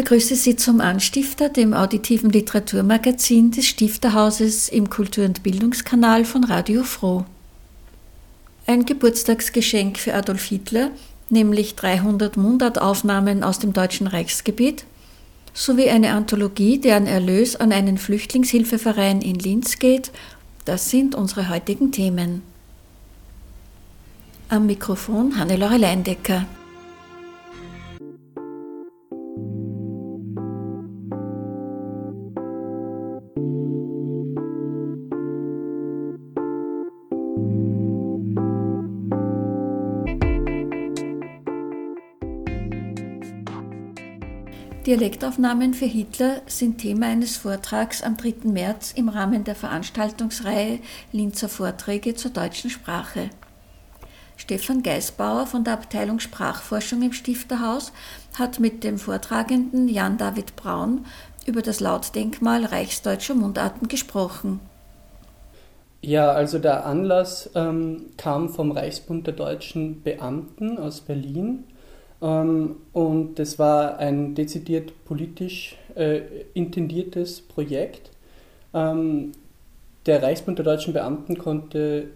Begrüße Sie zum Anstifter, dem auditiven Literaturmagazin des Stifterhauses im Kultur- und Bildungskanal von Radio Froh. Ein Geburtstagsgeschenk für Adolf Hitler, nämlich 300 Mundartaufnahmen aus dem deutschen Reichsgebiet, sowie eine Anthologie, deren Erlös an einen Flüchtlingshilfeverein in Linz geht, das sind unsere heutigen Themen. Am Mikrofon Hannelore Leindecker. Dialektaufnahmen für Hitler sind Thema eines Vortrags am 3. März im Rahmen der Veranstaltungsreihe Linzer Vorträge zur deutschen Sprache. Stefan Geisbauer von der Abteilung Sprachforschung im Stifterhaus hat mit dem Vortragenden Jan David Braun über das Lautdenkmal reichsdeutscher Mundarten gesprochen. Ja, also der Anlass ähm, kam vom Reichsbund der deutschen Beamten aus Berlin ähm, und das war ein dezidiert politisch äh, intendiertes Projekt. Ähm, der Reichsbund der deutschen Beamten konnte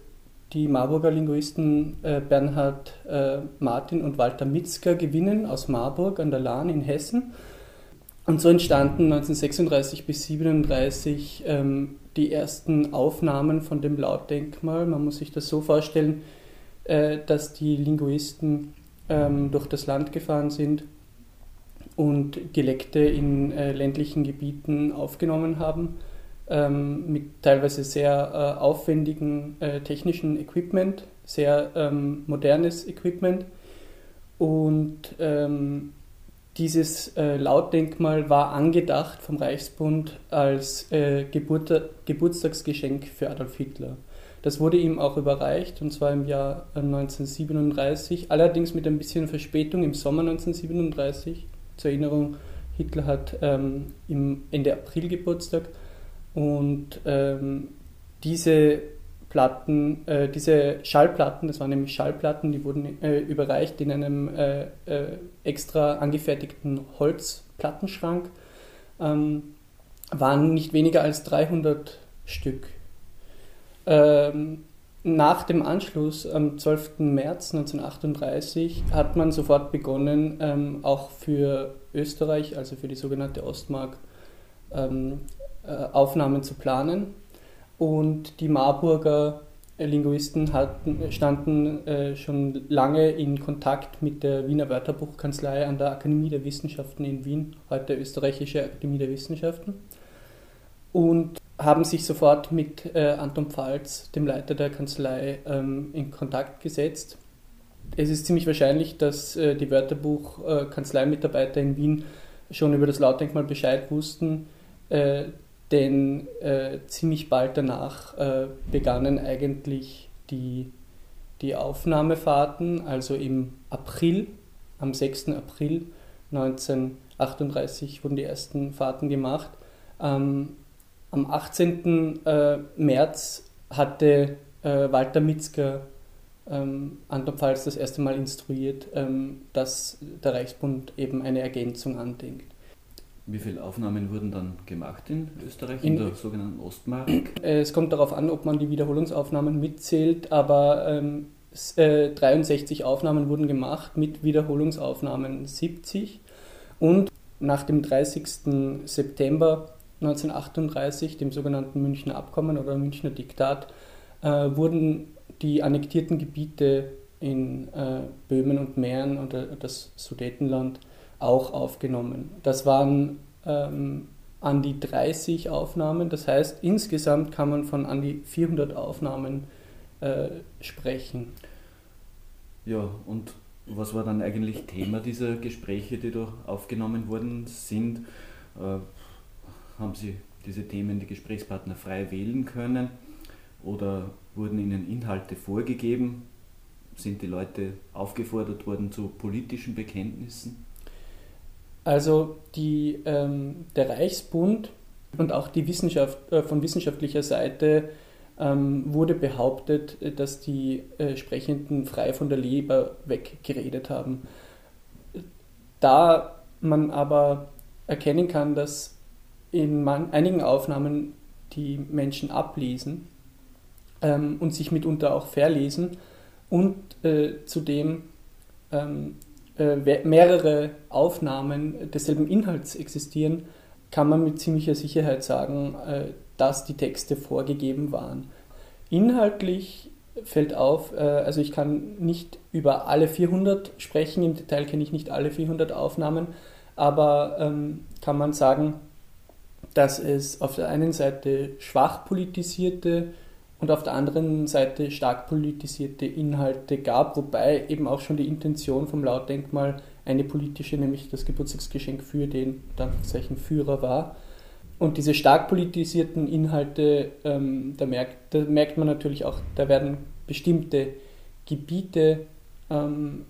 die Marburger Linguisten äh, Bernhard äh, Martin und Walter Mitzger gewinnen aus Marburg an der Lahn in Hessen. Und so entstanden 1936 bis 1937 ähm, die ersten Aufnahmen von dem Lautdenkmal. Man muss sich das so vorstellen, äh, dass die Linguisten ähm, durch das Land gefahren sind und Dialekte in äh, ländlichen Gebieten aufgenommen haben, ähm, mit teilweise sehr äh, aufwendigen äh, technischen Equipment, sehr ähm, modernes Equipment. Und ähm, dieses äh, Lautdenkmal war angedacht vom Reichsbund als äh, Geburt, Geburtstagsgeschenk für Adolf Hitler. Das wurde ihm auch überreicht, und zwar im Jahr 1937, äh, allerdings mit ein bisschen Verspätung im Sommer 1937. Zur Erinnerung, Hitler hat ähm, im Ende April Geburtstag und ähm, diese Platten, äh, diese Schallplatten, das waren nämlich Schallplatten, die wurden äh, überreicht in einem äh, äh extra angefertigten Holzplattenschrank, ähm, waren nicht weniger als 300 Stück. Ähm, nach dem Anschluss am 12. März 1938 hat man sofort begonnen, ähm, auch für Österreich, also für die sogenannte Ostmark, ähm, äh, Aufnahmen zu planen. Und die Marburger Linguisten hatten, standen äh, schon lange in Kontakt mit der Wiener Wörterbuchkanzlei an der Akademie der Wissenschaften in Wien, heute Österreichische Akademie der Wissenschaften. Und haben sich sofort mit äh, Anton Pfalz, dem Leiter der Kanzlei, ähm, in Kontakt gesetzt. Es ist ziemlich wahrscheinlich, dass äh, die Wörterbuch-Kanzleimitarbeiter äh, in Wien schon über das Lautdenkmal Bescheid wussten, äh, denn äh, ziemlich bald danach äh, begannen eigentlich die, die Aufnahmefahrten, also im April, am 6. April 1938 wurden die ersten Fahrten gemacht. Ähm, am 18. Äh, März hatte äh, Walter Mitzger ähm, Anton Pfalz das erste Mal instruiert, ähm, dass der Reichsbund eben eine Ergänzung andenkt. Wie viele Aufnahmen wurden dann gemacht in Österreich, in, in der sogenannten Ostmark? Äh, es kommt darauf an, ob man die Wiederholungsaufnahmen mitzählt, aber ähm, 63 Aufnahmen wurden gemacht, mit Wiederholungsaufnahmen 70. Und nach dem 30. September 1938, dem sogenannten Münchner Abkommen oder Münchner Diktat, äh, wurden die annektierten Gebiete in äh, Böhmen und Mähren und das Sudetenland auch aufgenommen. Das waren ähm, an die 30 Aufnahmen, das heißt insgesamt kann man von an die 400 Aufnahmen äh, sprechen. Ja, und was war dann eigentlich Thema dieser Gespräche, die da aufgenommen worden sind? Äh, haben Sie diese Themen, die Gesprächspartner frei wählen können oder wurden ihnen Inhalte vorgegeben? Sind die Leute aufgefordert worden zu politischen Bekenntnissen? Also die, ähm, der Reichsbund und auch die Wissenschaft, äh, von wissenschaftlicher Seite ähm, wurde behauptet, dass die äh, Sprechenden frei von der Leber weggeredet haben. Da man aber erkennen kann, dass in einigen Aufnahmen die Menschen ablesen ähm, und sich mitunter auch verlesen und äh, zudem ähm, äh, mehrere Aufnahmen desselben Inhalts existieren, kann man mit ziemlicher Sicherheit sagen, äh, dass die Texte vorgegeben waren. Inhaltlich fällt auf, äh, also ich kann nicht über alle 400 sprechen, im Detail kenne ich nicht alle 400 Aufnahmen, aber ähm, kann man sagen, dass es auf der einen Seite schwach politisierte und auf der anderen Seite stark politisierte Inhalte gab, wobei eben auch schon die Intention vom Lautdenkmal eine politische, nämlich das Geburtstagsgeschenk für den Danzeichen Führer war. Und diese stark politisierten Inhalte, ähm, da, merkt, da, merkt, man natürlich auch, da werden bestimmte Gebiete ähm,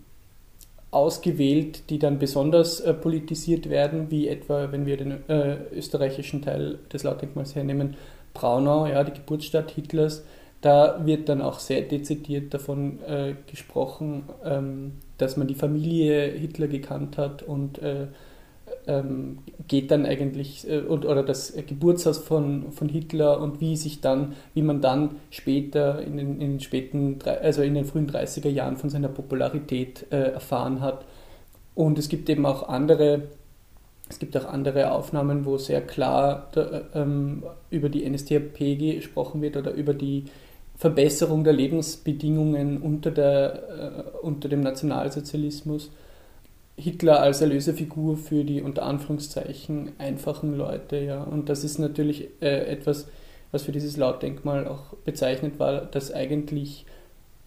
ausgewählt, die dann besonders äh, politisiert werden, wie etwa, wenn wir den äh, österreichischen Teil des Lautdenkmals hernehmen, Braunau, ja, die Geburtsstadt Hitlers, da wird dann auch sehr dezidiert davon äh, gesprochen, ähm, dass man die Familie Hitler gekannt hat und äh, ähm, geht dann eigentlich, äh, und, oder das Geburtshaus von, von Hitler und wie sich dann, wie man dann später in den, in den späten, also in den frühen 30er Jahren von seiner Popularität äh, erfahren hat. Und es gibt eben auch andere es gibt auch andere Aufnahmen, wo sehr klar da, ähm, über die NSDAP gesprochen wird oder über die Verbesserung der Lebensbedingungen unter, der, äh, unter dem Nationalsozialismus. Hitler als Erlöserfigur für die unter Anführungszeichen einfachen Leute, ja. Und das ist natürlich äh, etwas, was für dieses Lautdenkmal auch bezeichnet war, dass eigentlich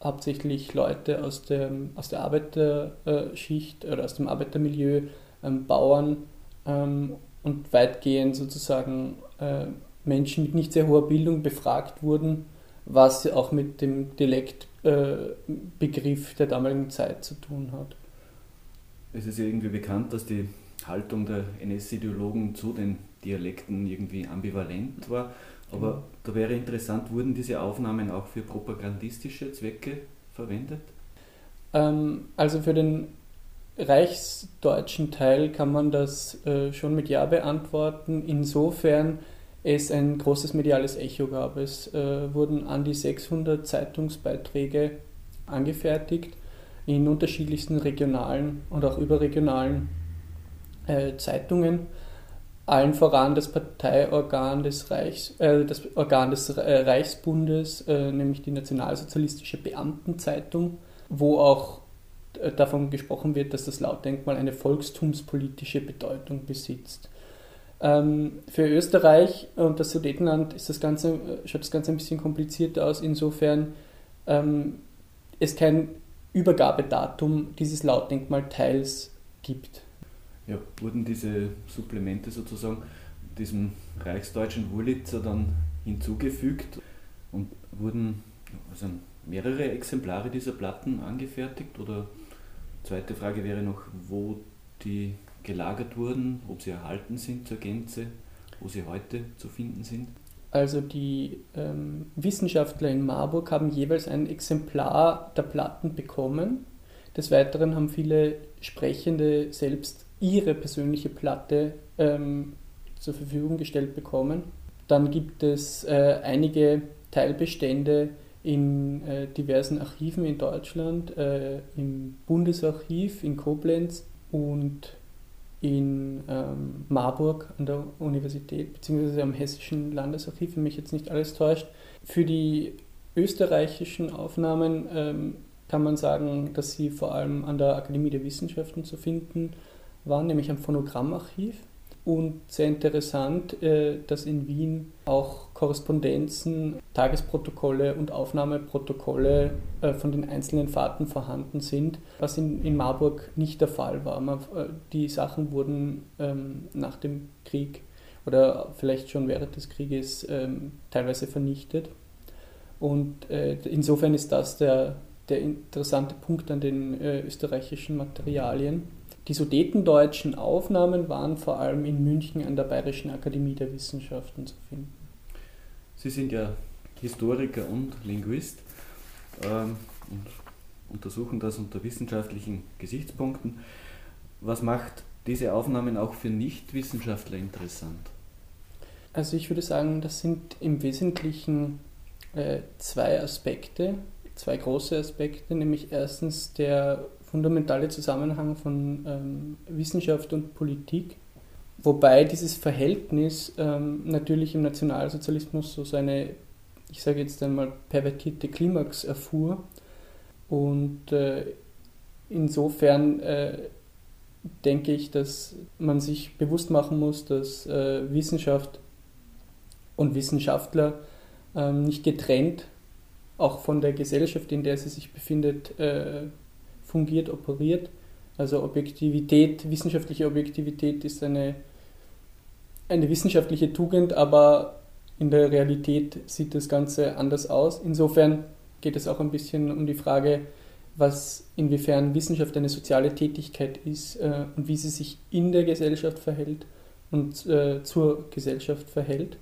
hauptsächlich Leute aus, dem, aus der Arbeiterschicht oder aus dem Arbeitermilieu, ähm, Bauern, ähm, und weitgehend sozusagen äh, Menschen mit nicht sehr hoher Bildung befragt wurden, was auch mit dem Dialektbegriff äh, der damaligen Zeit zu tun hat. Es ist ja irgendwie bekannt, dass die Haltung der NS-Ideologen zu den Dialekten irgendwie ambivalent war. Aber mhm. da wäre interessant, wurden diese Aufnahmen auch für propagandistische Zwecke verwendet? Ähm, also für den reichsdeutschen Teil kann man das äh, schon mit Ja beantworten, insofern es ein großes mediales Echo gab. Es äh, wurden an die 600 Zeitungsbeiträge angefertigt in unterschiedlichsten regionalen und auch überregionalen äh, Zeitungen. Allen voran das Parteiorgan des, Reichs, äh, das Organ des äh, Reichsbundes, äh, nämlich die Nationalsozialistische Beamtenzeitung, wo auch äh, davon gesprochen wird, dass das Lautdenkmal eine volkstumspolitische Bedeutung besitzt. Ähm, für Österreich und das Sudetenland ist das Ganze, äh, schaut das Ganze ein bisschen komplizierter aus, insofern ähm, es kein Übergabedatum dieses Lautdenkmalteils gibt. Ja, wurden diese Supplemente sozusagen diesem reichsdeutschen Wurlitzer dann hinzugefügt und wurden also mehrere Exemplare dieser Platten angefertigt oder Zweite Frage wäre noch, wo die gelagert wurden, ob sie erhalten sind zur Gänze, wo sie heute zu finden sind. Also die ähm, Wissenschaftler in Marburg haben jeweils ein Exemplar der Platten bekommen. Des Weiteren haben viele Sprechende selbst ihre persönliche Platte ähm, zur Verfügung gestellt bekommen. Dann gibt es äh, einige Teilbestände in äh, diversen Archiven in Deutschland, äh, im Bundesarchiv in Koblenz und in ähm, Marburg an der Universität, beziehungsweise am Hessischen Landesarchiv, wenn mich jetzt nicht alles täuscht. Für die österreichischen Aufnahmen ähm, kann man sagen, dass sie vor allem an der Akademie der Wissenschaften zu finden waren, nämlich am Phonogrammarchiv. Und sehr interessant, äh, dass in Wien auch Korrespondenzen, Tagesprotokolle und Aufnahmeprotokolle äh, von den einzelnen Fahrten vorhanden sind, was in, in Marburg nicht der Fall war. Man, äh, die Sachen wurden ähm, nach dem Krieg oder vielleicht schon während des Krieges ähm, teilweise vernichtet. Und äh, insofern ist das der, der interessante Punkt an den äh, österreichischen Materialien. Die sudetendeutschen Aufnahmen waren vor allem in München an der Bayerischen Akademie der Wissenschaften zu finden. Sie sind ja Historiker und Linguist ähm, und untersuchen das unter wissenschaftlichen Gesichtspunkten. Was macht diese Aufnahmen auch für Nichtwissenschaftler interessant? Also ich würde sagen, das sind im Wesentlichen äh, zwei Aspekte, zwei große Aspekte, nämlich erstens der fundamentale Zusammenhang von ähm, Wissenschaft und Politik Wobei dieses Verhältnis ähm, natürlich im Nationalsozialismus so seine, ich sage jetzt einmal, pervertierte Klimax erfuhr. Und äh, insofern äh, denke ich, dass man sich bewusst machen muss, dass äh, Wissenschaft und Wissenschaftler ähm, nicht getrennt auch von der Gesellschaft, in der sie sich befindet, äh, fungiert, operiert. Also Objektivität, wissenschaftliche Objektivität ist eine eine wissenschaftliche Tugend, aber in der Realität sieht das Ganze anders aus. Insofern geht es auch ein bisschen um die Frage, was inwiefern Wissenschaft eine soziale Tätigkeit ist äh, und wie sie sich in der Gesellschaft verhält und äh, zur Gesellschaft verhält.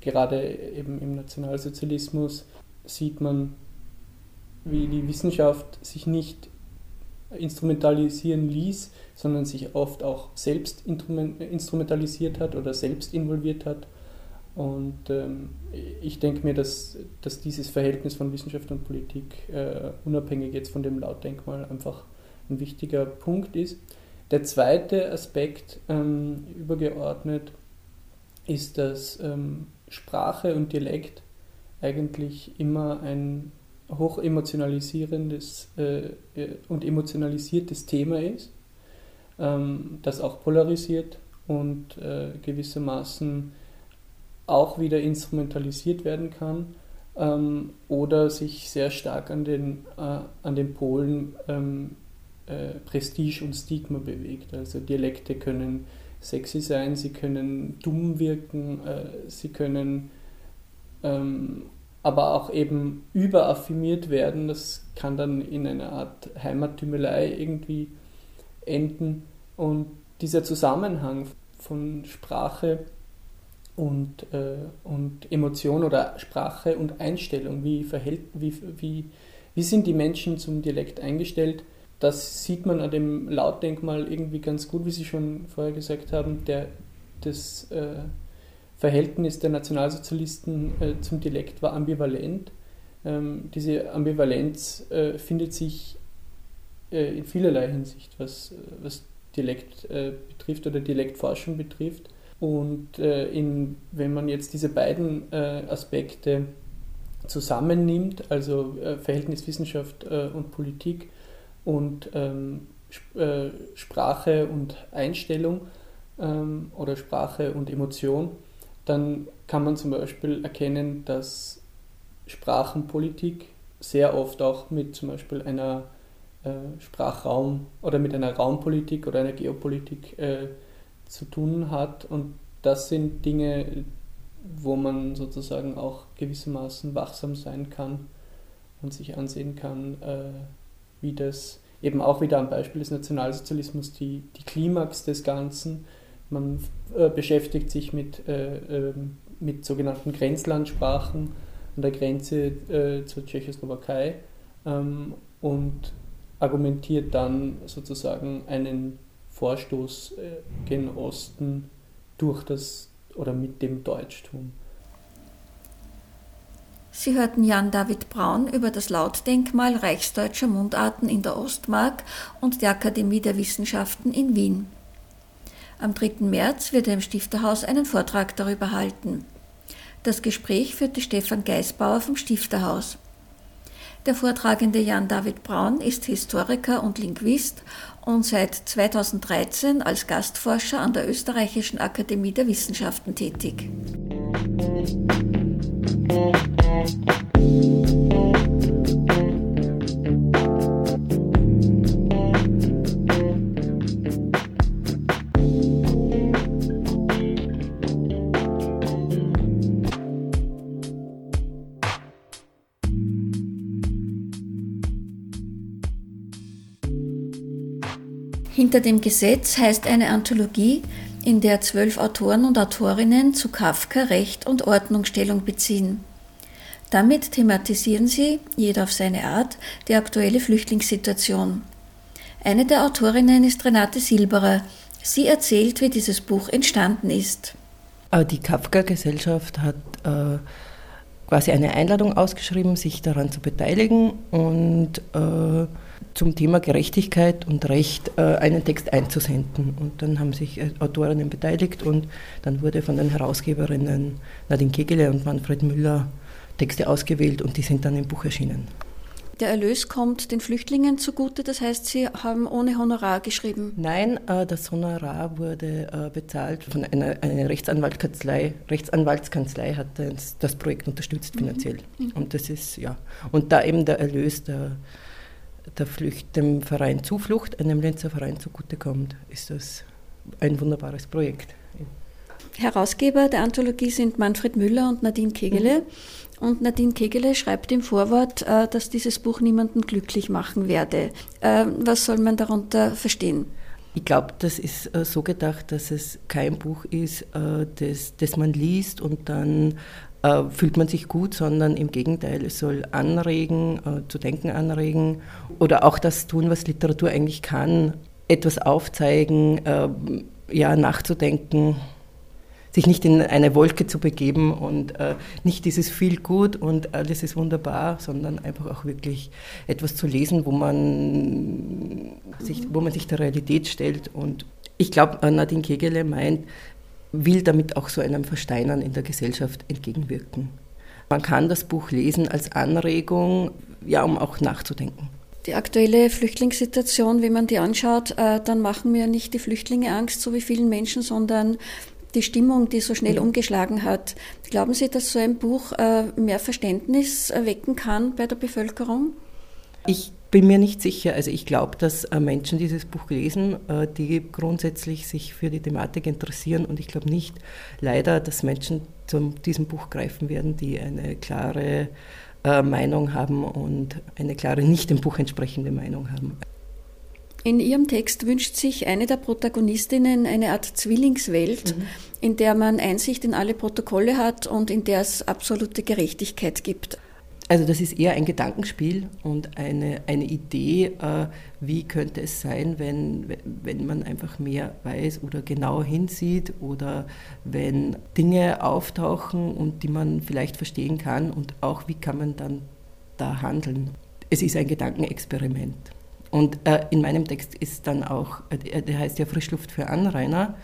Gerade eben im Nationalsozialismus sieht man, wie die Wissenschaft sich nicht instrumentalisieren ließ, sondern sich oft auch selbst instrumentalisiert hat oder selbst involviert hat. Und ähm, ich denke mir, dass, dass dieses Verhältnis von Wissenschaft und Politik äh, unabhängig jetzt von dem Lautdenkmal einfach ein wichtiger Punkt ist. Der zweite Aspekt ähm, übergeordnet ist, dass ähm, Sprache und Dialekt eigentlich immer ein hoch emotionalisierendes äh, äh, und emotionalisiertes Thema ist, ähm, das auch polarisiert und äh, gewissermaßen auch wieder instrumentalisiert werden kann ähm, oder sich sehr stark an den, äh, an den Polen ähm, äh, Prestige und Stigma bewegt. Also Dialekte können sexy sein, sie können dumm wirken, äh, sie können ähm, aber auch eben überaffirmiert werden. Das kann dann in einer Art Heimattümelei irgendwie enden. Und dieser Zusammenhang von Sprache und, äh, und Emotion oder Sprache und Einstellung, wie, verhält, wie, wie, wie sind die Menschen zum Dialekt eingestellt, das sieht man an dem Lautdenkmal irgendwie ganz gut, wie Sie schon vorher gesagt haben. Der, das, äh, Verhältnis der Nationalsozialisten äh, zum Dialekt war ambivalent. Ähm, diese Ambivalenz äh, findet sich äh, in vielerlei Hinsicht, was, was Dialekt äh, betrifft oder Dialektforschung betrifft. Und äh, in, wenn man jetzt diese beiden äh, Aspekte zusammennimmt, also Verhältnis Wissenschaft und Politik und ähm, Sprache und Einstellung ähm, oder Sprache und Emotion, dann kann man zum Beispiel erkennen, dass Sprachenpolitik sehr oft auch mit zum Beispiel einer äh, Sprachraum oder mit einer Raumpolitik oder einer Geopolitik äh, zu tun hat. Und das sind Dinge, wo man sozusagen auch gewissermaßen wachsam sein kann und sich ansehen kann, äh, wie das eben auch wieder am Beispiel des Nationalsozialismus die, die Klimax des Ganzen man äh, beschäftigt sich mit, äh, ähm, mit sogenannten Grenzlandsprachen an der Grenze äh, zur Tschechoslowakei ähm, und argumentiert dann sozusagen einen Vorstoß äh, gen Osten durch das oder mit dem Deutschtum. Sie hörten Jan David Braun über das Lautdenkmal reichsdeutscher Mundarten in der Ostmark und der Akademie der Wissenschaften in Wien. Am 3. März wird er im Stifterhaus einen Vortrag darüber halten. Das Gespräch führte Stefan Geisbauer vom Stifterhaus. Der Vortragende Jan David Braun ist Historiker und Linguist und seit 2013 als Gastforscher an der Österreichischen Akademie der Wissenschaften tätig. Hinter dem Gesetz heißt eine Anthologie, in der zwölf Autoren und Autorinnen zu Kafka Recht und Ordnung Stellung beziehen. Damit thematisieren sie, jeder auf seine Art, die aktuelle Flüchtlingssituation. Eine der Autorinnen ist Renate Silberer. Sie erzählt, wie dieses Buch entstanden ist. Äh, die Kafka-Gesellschaft hat äh, quasi eine Einladung ausgeschrieben, sich daran zu beteiligen und äh, zum Thema Gerechtigkeit und Recht äh, einen Text einzusenden. Und dann haben sich äh, Autorinnen beteiligt und dann wurde von den Herausgeberinnen Nadine Kegele und Manfred Müller Texte ausgewählt und die sind dann im Buch erschienen. Der Erlös kommt den Flüchtlingen zugute, das heißt, Sie haben ohne Honorar geschrieben? Nein, äh, das Honorar wurde bezahlt von einer, einer Rechtsanwaltskanzlei. Rechtsanwaltskanzlei hat das, Projekt unterstützt finanziell. Mhm. Und das ist, ja. Und da eben der Erlös der der Flücht, dem Verein Zuflucht, einem Lenzer Verein zugutekommt, ist das ein wunderbares Projekt. Herausgeber der Anthologie sind Manfred Müller und Nadine Kegele. Mhm. Und Nadine Kegele schreibt im Vorwort, äh, dass dieses Buch niemanden glücklich machen werde. Äh, was soll man darunter verstehen? Ich glaube, das ist äh, so gedacht, dass es kein Buch ist, das, das man liest und dann äh, fühlt man sich gut, sondern im Gegenteil, es soll anregen, äh, zu denken anregen oder auch das tun, was Literatur eigentlich kann, etwas aufzeigen, äh, ja, nachzudenken, sich nicht in eine Wolke zu begeben und äh, nicht dieses viel gut und alles ist wunderbar, sondern einfach auch wirklich etwas zu lesen, wo man sich, wo man sich der Realität stellt. Und ich glaube, Nadine Kegele meint, will damit auch so einem Versteinern in der Gesellschaft entgegenwirken. Man kann das Buch lesen als Anregung, ja, um auch nachzudenken. Die aktuelle Flüchtlingssituation, wenn man die anschaut, äh, dann machen mir nicht die Flüchtlinge Angst, so wie vielen Menschen, sondern die Stimmung, die so schnell umgeschlagen hat. Glauben Sie, dass so ein Buch äh, mehr Verständnis erwecken kann bei der Bevölkerung? Ich bin mir nicht sicher. Also ich glaube, dass äh, Menschen dieses Buch lesen, äh, die grundsätzlich sich für die Thematik interessieren. Und ich glaube nicht leider, dass Menschen zu diesem Buch greifen werden, die eine klare äh, Meinung haben und eine klare, nicht dem Buch entsprechende Meinung haben. In ihrem Text wünscht sich eine der Protagonistinnen eine Art Zwillingswelt, mhm. in der man Einsicht in alle Protokolle hat und in der es absolute Gerechtigkeit gibt. Also das ist eher ein Gedankenspiel und eine, eine Idee, äh, wie könnte es sein, wenn, wenn man einfach mehr weiß oder genau hinsieht oder wenn Dinge auftauchen und die man vielleicht verstehen kann und auch wie kann man dann da handeln. Es ist ein Gedankenexperiment. Und äh, in meinem Text ist dann auch, äh, der heißt ja Frischluft für Anrainer.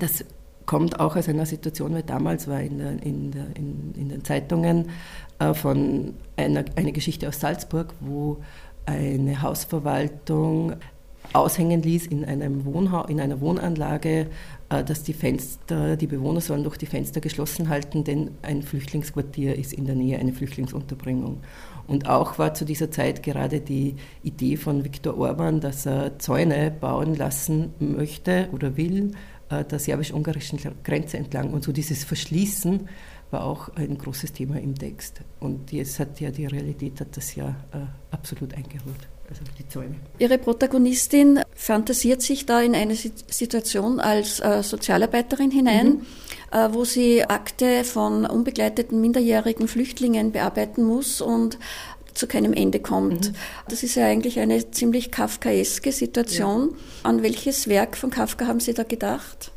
Das kommt auch aus einer Situation, weil damals war in, der, in, der, in, in den Zeitungen äh, von einer eine Geschichte aus Salzburg, wo eine Hausverwaltung aushängen ließ in, einem Wohnha in einer Wohnanlage, äh, dass die Fenster, die Bewohner sollen doch die Fenster geschlossen halten, denn ein Flüchtlingsquartier ist in der Nähe eine Flüchtlingsunterbringung. Und auch war zu dieser Zeit gerade die Idee von Viktor Orban, dass er Zäune bauen lassen möchte oder will, der serbisch-ungarischen Grenze entlang. Und so dieses Verschließen war auch ein großes Thema im Text. Und jetzt hat ja die Realität hat das ja äh, absolut eingeholt. Also die Zäune. Ihre Protagonistin fantasiert sich da in eine Situation als äh, Sozialarbeiterin hinein, mhm. äh, wo sie Akte von unbegleiteten minderjährigen Flüchtlingen bearbeiten muss und zu keinem Ende kommt. Mhm. Das ist ja eigentlich eine ziemlich kafkaeske Situation. Ja. An welches Werk von Kafka haben Sie da gedacht?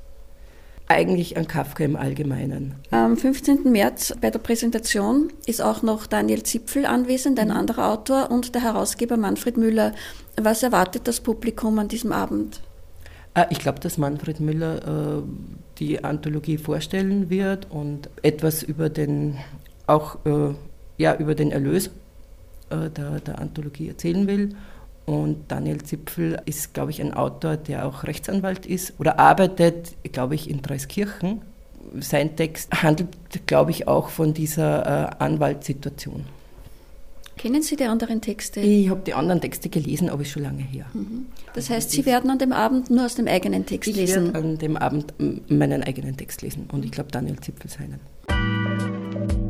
Eigentlich an Kafka im Allgemeinen. Am 15. März bei der Präsentation ist auch noch Daniel Zipfel anwesend, ein mhm. anderer Autor, und der Herausgeber Manfred Müller. Was erwartet das Publikum an diesem Abend? Ah, ich glaube, dass Manfred Müller äh, die Anthologie vorstellen wird und etwas über den, auch äh, ja, über den Erlös äh, der, der Anthologie erzählen will. Und Daniel Zipfel ist, glaube ich, ein Autor, der auch Rechtsanwalt ist oder arbeitet, glaube ich, in Dreiskirchen sein Text handelt, glaube ich, auch von dieser äh, Anwaltssituation. Kennen Sie die anderen Texte? Ich habe die anderen Texte gelesen, aber ist schon lange her. Mhm. Das heißt, Sie werden an dem Abend nur aus dem eigenen Text ich lesen? Ich werde an dem Abend meinen eigenen Text lesen und ich glaube Daniel Zipfel seinen.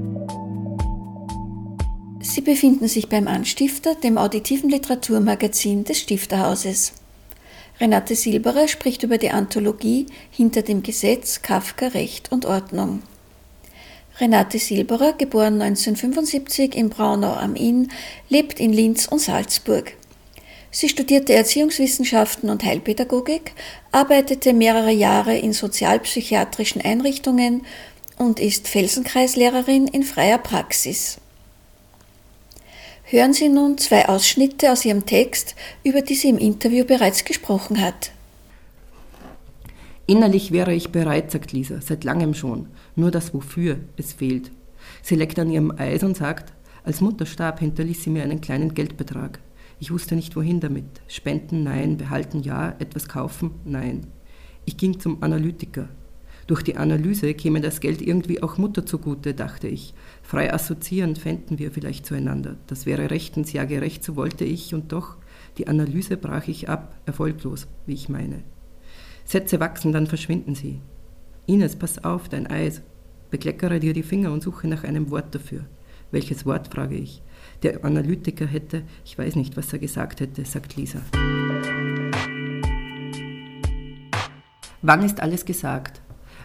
Sie befinden sich beim Anstifter, dem auditiven Literaturmagazin des Stifterhauses. Renate Silberer spricht über die Anthologie Hinter dem Gesetz Kafka Recht und Ordnung. Renate Silberer, geboren 1975 in Braunau am Inn, lebt in Linz und Salzburg. Sie studierte Erziehungswissenschaften und Heilpädagogik, arbeitete mehrere Jahre in sozialpsychiatrischen Einrichtungen und ist Felsenkreislehrerin in freier Praxis. Hören Sie nun zwei Ausschnitte aus ihrem Text, über die sie im Interview bereits gesprochen hat. Innerlich wäre ich bereit, sagt Lisa, seit langem schon. Nur das Wofür, es fehlt. Sie leckt an ihrem Eis und sagt, als Mutter starb, hinterließ sie mir einen kleinen Geldbetrag. Ich wusste nicht, wohin damit. Spenden, nein. Behalten, ja. Etwas kaufen, nein. Ich ging zum Analytiker. Durch die Analyse käme das Geld irgendwie auch Mutter zugute, dachte ich. Frei assoziieren fänden wir vielleicht zueinander. Das wäre rechtens, ja gerecht, so wollte ich, und doch, die Analyse brach ich ab, erfolglos, wie ich meine. Sätze wachsen, dann verschwinden sie. Ines, pass auf, dein Eis. Bekleckere dir die Finger und suche nach einem Wort dafür. Welches Wort, frage ich. Der Analytiker hätte, ich weiß nicht, was er gesagt hätte, sagt Lisa. Wann ist alles gesagt?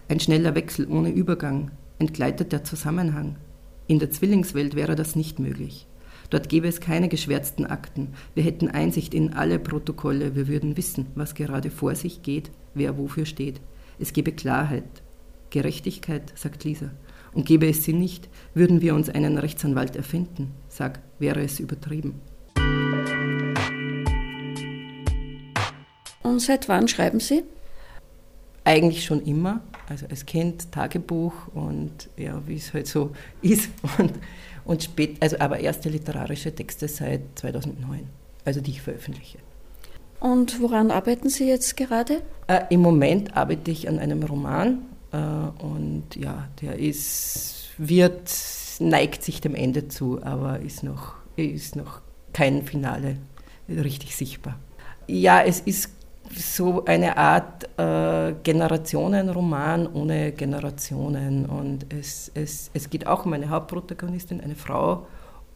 Ein schneller Wechsel ohne Übergang, entgleitet der Zusammenhang. In der Zwillingswelt wäre das nicht möglich. Dort gäbe es keine geschwärzten Akten. Wir hätten Einsicht in alle Protokolle. Wir würden wissen, was gerade vor sich geht, wer wofür steht. Es gäbe Klarheit. Gerechtigkeit, sagt Lisa. Und gäbe es sie nicht, würden wir uns einen Rechtsanwalt erfinden. Sag, wäre es übertrieben. Und seit wann schreiben Sie? Eigentlich schon immer. Also als Kind Tagebuch und ja, wie es halt so ist. Und, und spät, also aber erste literarische Texte seit 2009, also die ich veröffentliche. Und woran arbeiten Sie jetzt gerade? Äh, Im Moment arbeite ich an einem Roman äh, und ja, der ist, wird, neigt sich dem Ende zu, aber ist noch, ist noch kein Finale richtig sichtbar. Ja, es ist so eine Art äh, Generationenroman ohne Generationen und es, es, es geht auch um eine Hauptprotagonistin, eine Frau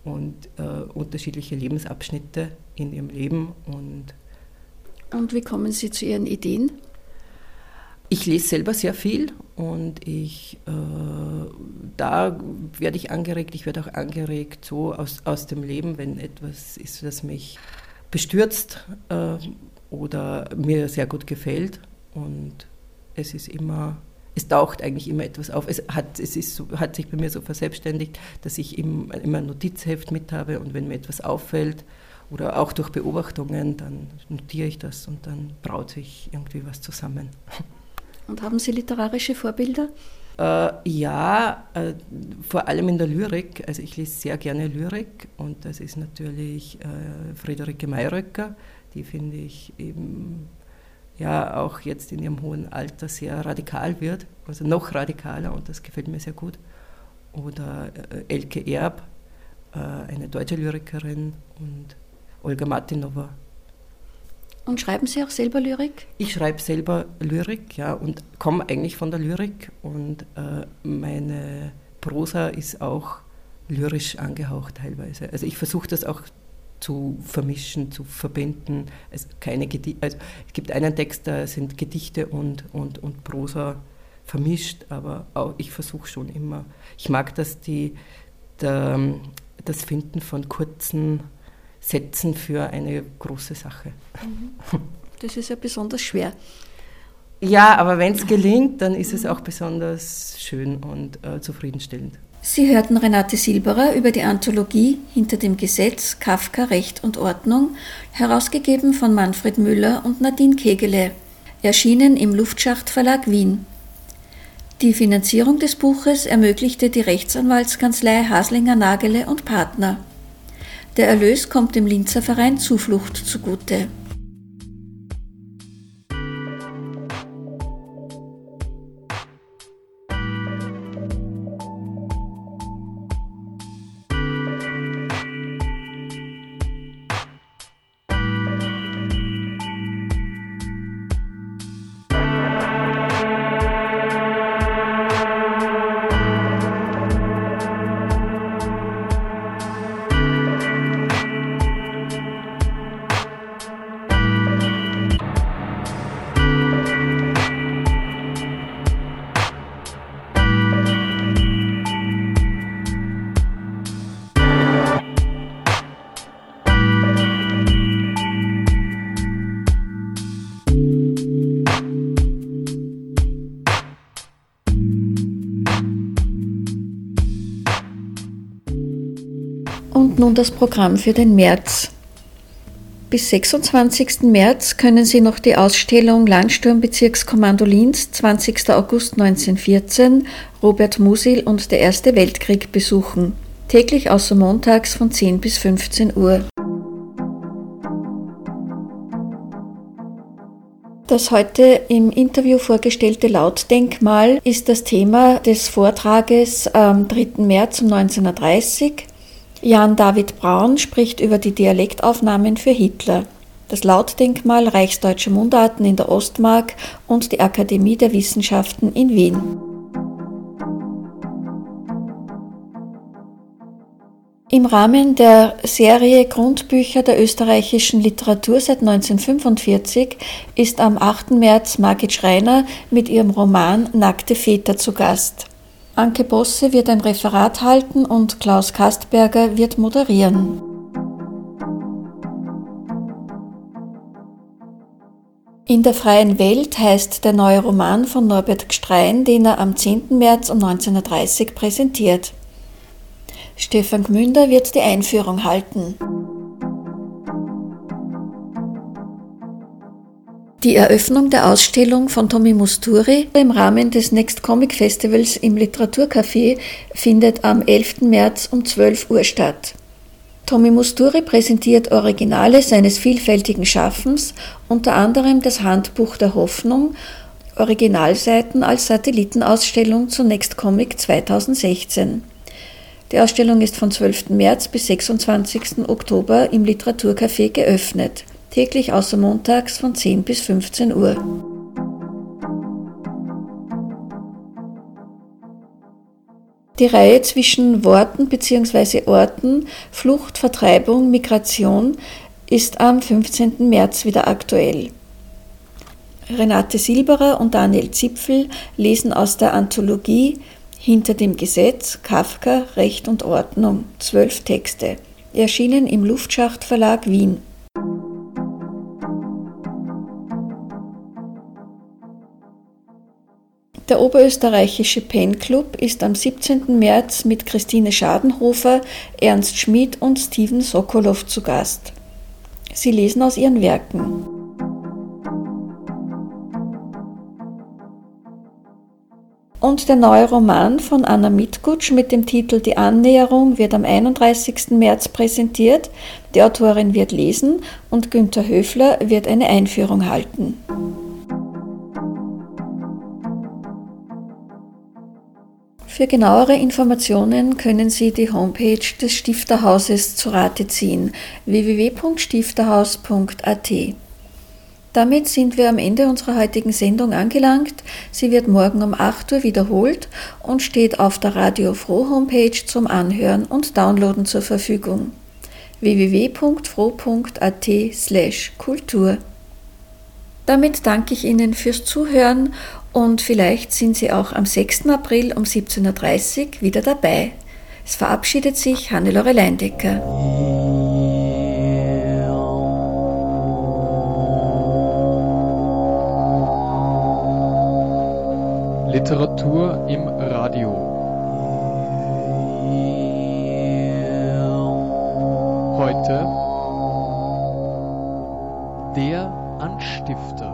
und äh, unterschiedliche Lebensabschnitte in ihrem Leben und und wie kommen Sie zu Ihren Ideen? Ich lese selber sehr viel und ich, äh, da werde ich angeregt, ich werde auch angeregt so aus, aus dem Leben, wenn etwas ist, das mich bestürzt äh, oder mir sehr gut gefällt und es ist immer, es taucht eigentlich immer etwas auf. Es hat, es ist hat sich bei mir so verselbstständigt, dass ich immer ein Notizheft mit habe und wenn mir etwas auffällt, oder auch durch Beobachtungen, dann notiere ich das und dann braut sich irgendwie was zusammen. Und haben Sie literarische Vorbilder? Äh, ja, äh, vor allem in der Lyrik. Also ich lese sehr gerne Lyrik und das ist natürlich äh, Friederike Mayröcker, die finde ich eben ja auch jetzt in ihrem hohen Alter sehr radikal wird, also noch radikaler und das gefällt mir sehr gut. Oder äh, Elke Erb, äh, eine deutsche Lyrikerin und Olga Martinova. Und schreiben Sie auch selber Lyrik? Ich schreibe selber Lyrik, ja, und komme eigentlich von der Lyrik und äh, meine Prosa ist auch lyrisch angehaucht teilweise. Also ich versuche das auch zu vermischen, zu verbinden. Es, keine also es gibt einen Text, da sind Gedichte und, und, und Prosa vermischt, aber auch ich versuche schon immer. Ich mag das, die, der, das Finden von kurzen setzen für eine große Sache. Mhm. Das ist ja besonders schwer. Ja, aber wenn es gelingt, dann ist es auch besonders schön und äh, zufriedenstellend. Sie hörten Renate Silberer über die Anthologie Hinter dem Gesetz Kafka Recht und Ordnung, herausgegeben von Manfred Müller und Nadine Kegele, erschienen im Luftschacht Wien. Die Finanzierung des Buches ermöglichte die Rechtsanwaltskanzlei Haslinger Nagele und Partner. Der Erlös kommt dem Linzer Verein Zuflucht zugute. Nun das Programm für den März. Bis 26. März können Sie noch die Ausstellung Landsturmbezirkskommando Linz 20. August 1914, Robert Musil und der Erste Weltkrieg besuchen. Täglich außer montags von 10 bis 15 Uhr. Das heute im Interview vorgestellte Lautdenkmal ist das Thema des Vortrages am 3. März um 1930. Jan David Braun spricht über die Dialektaufnahmen für Hitler. Das Lautdenkmal Reichsdeutsche Mundarten in der Ostmark und die Akademie der Wissenschaften in Wien. Im Rahmen der Serie Grundbücher der österreichischen Literatur seit 1945 ist am 8. März Margit Schreiner mit ihrem Roman Nackte Väter zu Gast. Anke Bosse wird ein Referat halten und Klaus Kastberger wird moderieren. In der freien Welt heißt der neue Roman von Norbert Gstrein, den er am 10. März um 1930 präsentiert. Stefan Gmünder wird die Einführung halten. Die Eröffnung der Ausstellung von Tommy Musturi im Rahmen des Next Comic Festivals im Literaturcafé findet am 11. März um 12 Uhr statt. Tommy Musturi präsentiert Originale seines vielfältigen Schaffens, unter anderem das Handbuch der Hoffnung, Originalseiten als Satellitenausstellung zu Next Comic 2016. Die Ausstellung ist von 12. März bis 26. Oktober im Literaturcafé geöffnet, täglich außer montags von 10 bis 15 Uhr. Die Reihe zwischen Worten bzw. Orten, Flucht, Vertreibung, Migration ist am 15. März wieder aktuell. Renate Silberer und Daniel Zipfel lesen aus der Anthologie hinter dem Gesetz, Kafka, Recht und Ordnung, zwölf Texte, erschienen im Luftschacht Verlag Wien. Der oberösterreichische Pen Club ist am 17. März mit Christine Schadenhofer, Ernst Schmid und Steven Sokolow zu Gast. Sie lesen aus ihren Werken. Und der neue Roman von Anna Mitgutsch mit dem Titel Die Annäherung wird am 31. März präsentiert. Die Autorin wird lesen und Günter Höfler wird eine Einführung halten. Für genauere Informationen können Sie die Homepage des Stifterhauses zu Rate ziehen www.stifterhaus.at. Damit sind wir am Ende unserer heutigen Sendung angelangt. Sie wird morgen um 8 Uhr wiederholt und steht auf der Radio Froh Homepage zum Anhören und Downloaden zur Verfügung. www.froh.at slash Kultur. Damit danke ich Ihnen fürs Zuhören und vielleicht sind Sie auch am 6. April um 17.30 Uhr wieder dabei. Es verabschiedet sich Hannelore Leindecker. Literatur im Radio. Heute der Anstifter.